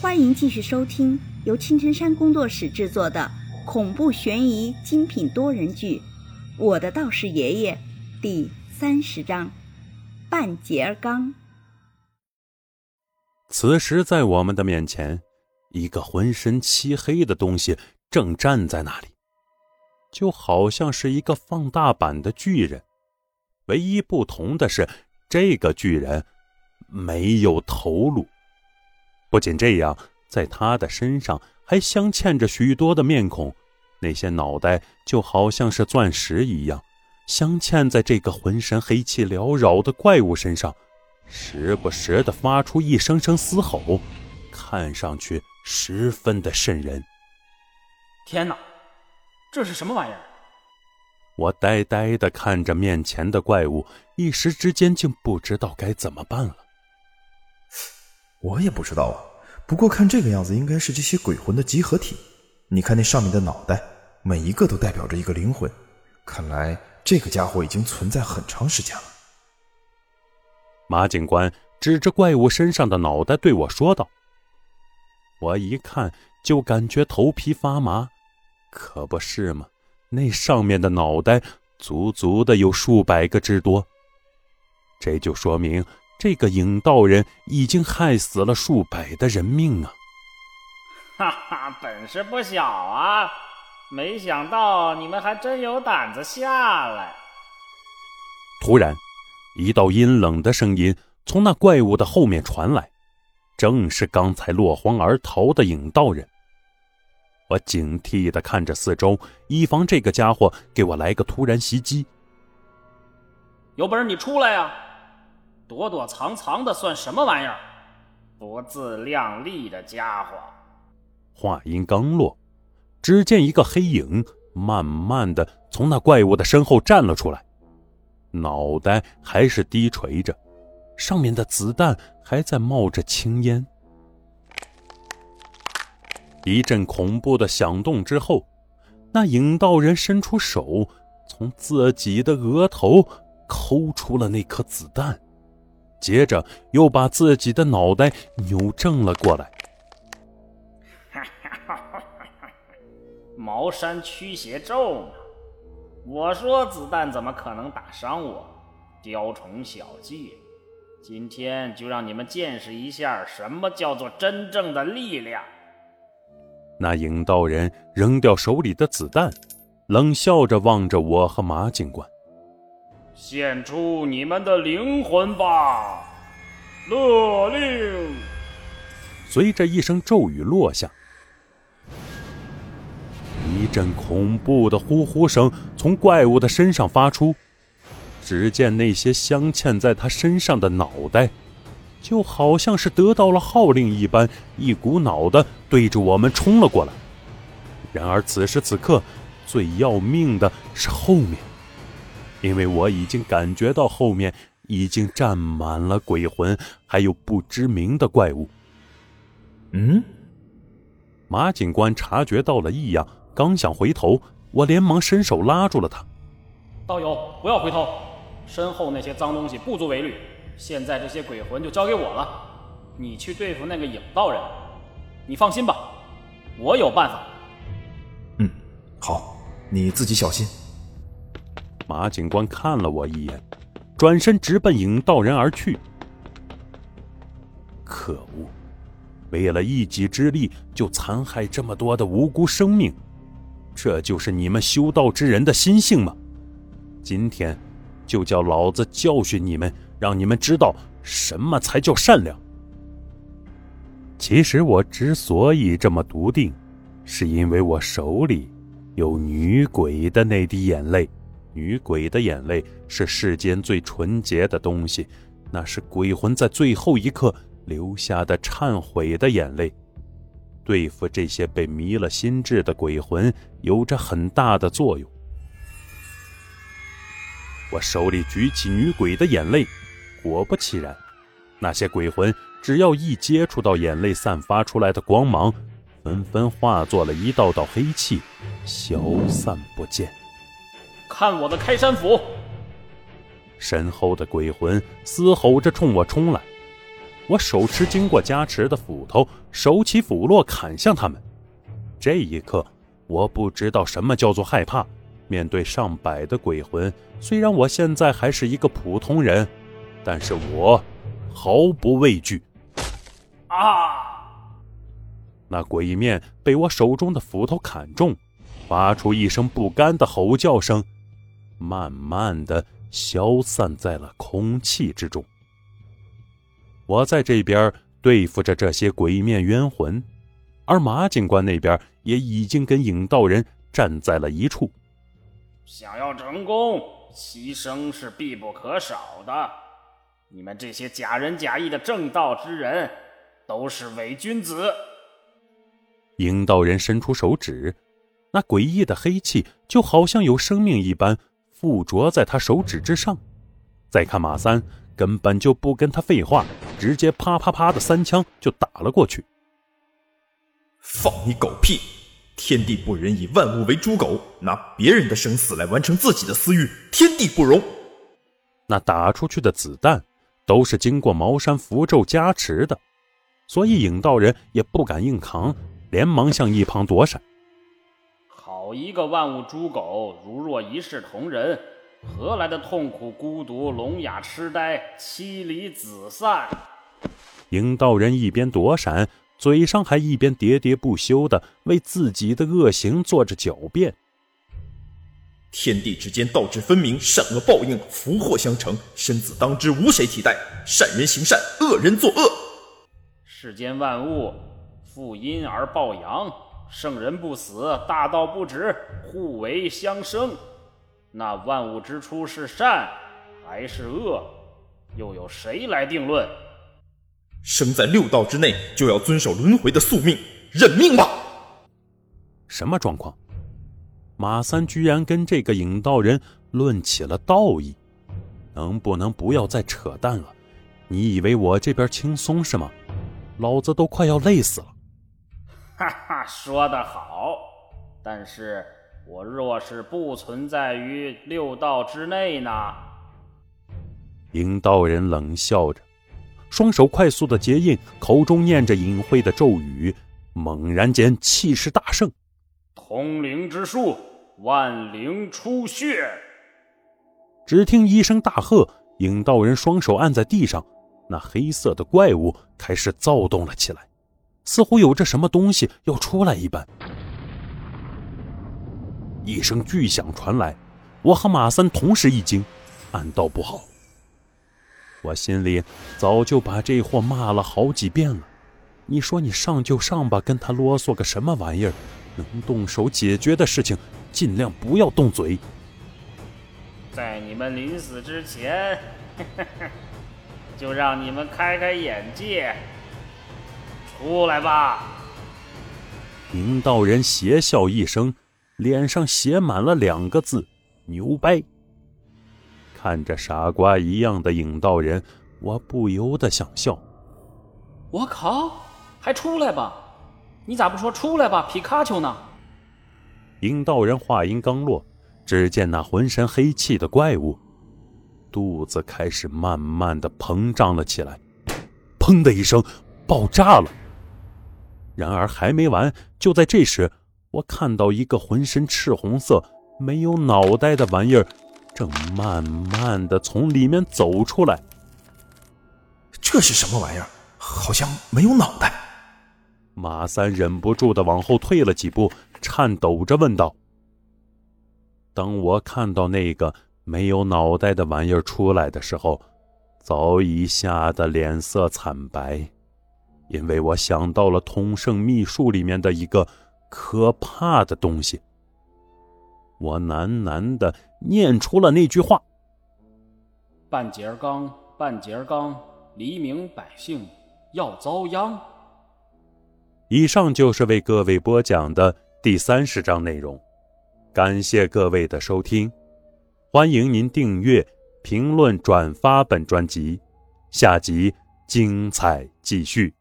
欢迎继续收听由青城山工作室制作的恐怖悬疑精品多人剧《我的道士爷爷》第三十章：半截儿钢。此时，在我们的面前，一个浑身漆黑的东西正站在那里，就好像是一个放大版的巨人。唯一不同的是，这个巨人没有头颅。不仅这样，在他的身上还镶嵌着许多的面孔，那些脑袋就好像是钻石一样，镶嵌在这个浑身黑气缭绕的怪物身上，时不时的发出一声声嘶吼，看上去十分的瘆人。天哪，这是什么玩意儿？我呆呆的看着面前的怪物，一时之间竟不知道该怎么办了。我也不知道啊，不过看这个样子，应该是这些鬼魂的集合体。你看那上面的脑袋，每一个都代表着一个灵魂。看来这个家伙已经存在很长时间了。马警官指着怪物身上的脑袋对我说道：“我一看就感觉头皮发麻，可不是吗？那上面的脑袋足足的有数百个之多，这就说明……”这个影道人已经害死了数百的人命啊！哈哈，本事不小啊！没想到你们还真有胆子下来。突然，一道阴冷的声音从那怪物的后面传来，正是刚才落荒而逃的影道人。我警惕地看着四周，以防这个家伙给我来个突然袭击。有本事你出来呀！躲躲藏藏的算什么玩意儿？不自量力的家伙！话音刚落，只见一个黑影慢慢的从那怪物的身后站了出来，脑袋还是低垂着，上面的子弹还在冒着青烟。一阵恐怖的响动之后，那影道人伸出手，从自己的额头抠出了那颗子弹。接着又把自己的脑袋扭正了过来。茅山驱邪咒嘛，我说子弹怎么可能打伤我？雕虫小技，今天就让你们见识一下什么叫做真正的力量。那影道人扔掉手里的子弹，冷笑着望着我和马警官。献出你们的灵魂吧！勒令。随着一声咒语落下，一阵恐怖的呼呼声从怪物的身上发出。只见那些镶嵌在他身上的脑袋，就好像是得到了号令一般，一股脑的对着我们冲了过来。然而此时此刻，最要命的是后面。因为我已经感觉到后面已经站满了鬼魂，还有不知名的怪物。嗯，马警官察觉到了异样，刚想回头，我连忙伸手拉住了他。道友，不要回头，身后那些脏东西不足为虑。现在这些鬼魂就交给我了，你去对付那个影道人。你放心吧，我有办法。嗯，好，你自己小心。马警官看了我一眼，转身直奔影道人而去。可恶！为了一己之力就残害这么多的无辜生命，这就是你们修道之人的心性吗？今天就叫老子教训你们，让你们知道什么才叫善良。其实我之所以这么笃定，是因为我手里有女鬼的那滴眼泪。女鬼的眼泪是世间最纯洁的东西，那是鬼魂在最后一刻留下的忏悔的眼泪。对付这些被迷了心智的鬼魂，有着很大的作用。我手里举起女鬼的眼泪，果不其然，那些鬼魂只要一接触到眼泪散发出来的光芒，纷纷化作了一道道黑气，消散不见。看我的开山斧！身后的鬼魂嘶吼着冲我冲来，我手持经过加持的斧头，手起斧落砍向他们。这一刻，我不知道什么叫做害怕。面对上百的鬼魂，虽然我现在还是一个普通人，但是我毫不畏惧。啊！那鬼面被我手中的斧头砍中，发出一声不甘的吼叫声，慢慢的消散在了空气之中。我在这边对付着这些鬼面冤魂，而马警官那边也已经跟影道人站在了一处。想要成功，牺牲是必不可少的。你们这些假仁假义的正道之人，都是伪君子。影道人伸出手指，那诡异的黑气就好像有生命一般附着在他手指之上。再看马三，根本就不跟他废话，直接啪啪啪的三枪就打了过去。放你狗屁！天地不仁，以万物为刍狗，拿别人的生死来完成自己的私欲，天地不容。那打出去的子弹都是经过茅山符咒加持的，所以影道人也不敢硬扛，连忙向一旁躲闪。好一个万物猪狗，如若一视同仁，何来的痛苦、孤独、聋哑、痴呆、妻离子散？影道人一边躲闪。嘴上还一边喋喋不休的为自己的恶行做着狡辩。天地之间道之分明，善恶报应，福祸相承，生子当之，无谁替代。善人行善，恶人作恶。世间万物，负阴而抱阳，圣人不死，大道不止，互为相生。那万物之初是善还是恶，又有谁来定论？生在六道之内，就要遵守轮回的宿命，认命吧。什么状况？马三居然跟这个影道人论起了道义，能不能不要再扯淡了？你以为我这边轻松是吗？老子都快要累死了。哈哈，说得好。但是我若是不存在于六道之内呢？影道人冷笑着。双手快速的结印，口中念着隐晦的咒语，猛然间气势大盛。通灵之术，万灵出血。只听一声大喝，影道人双手按在地上，那黑色的怪物开始躁动了起来，似乎有着什么东西要出来一般。一声巨响传来，我和马三同时一惊，暗道不好。我心里早就把这货骂了好几遍了。你说你上就上吧，跟他啰嗦个什么玩意儿？能动手解决的事情，尽量不要动嘴。在你们临死之前，就让你们开开眼界。出来吧！明道人邪笑一声，脸上写满了两个字：牛掰。看着傻瓜一样的影道人，我不由得想笑。我靠，还出来吧？你咋不说出来吧，皮卡丘呢？影道人话音刚落，只见那浑身黑气的怪物，肚子开始慢慢的膨胀了起来，砰的一声，爆炸了。然而还没完，就在这时，我看到一个浑身赤红色、没有脑袋的玩意儿。正慢慢的从里面走出来。这是什么玩意儿？好像没有脑袋。马三忍不住的往后退了几步，颤抖着问道：“当我看到那个没有脑袋的玩意儿出来的时候，早已吓得脸色惨白，因为我想到了通圣秘术里面的一个可怕的东西。”我喃喃的念出了那句话：“半截刚，半截刚，黎明百姓要遭殃。”以上就是为各位播讲的第三十章内容，感谢各位的收听，欢迎您订阅、评论、转发本专辑，下集精彩继续。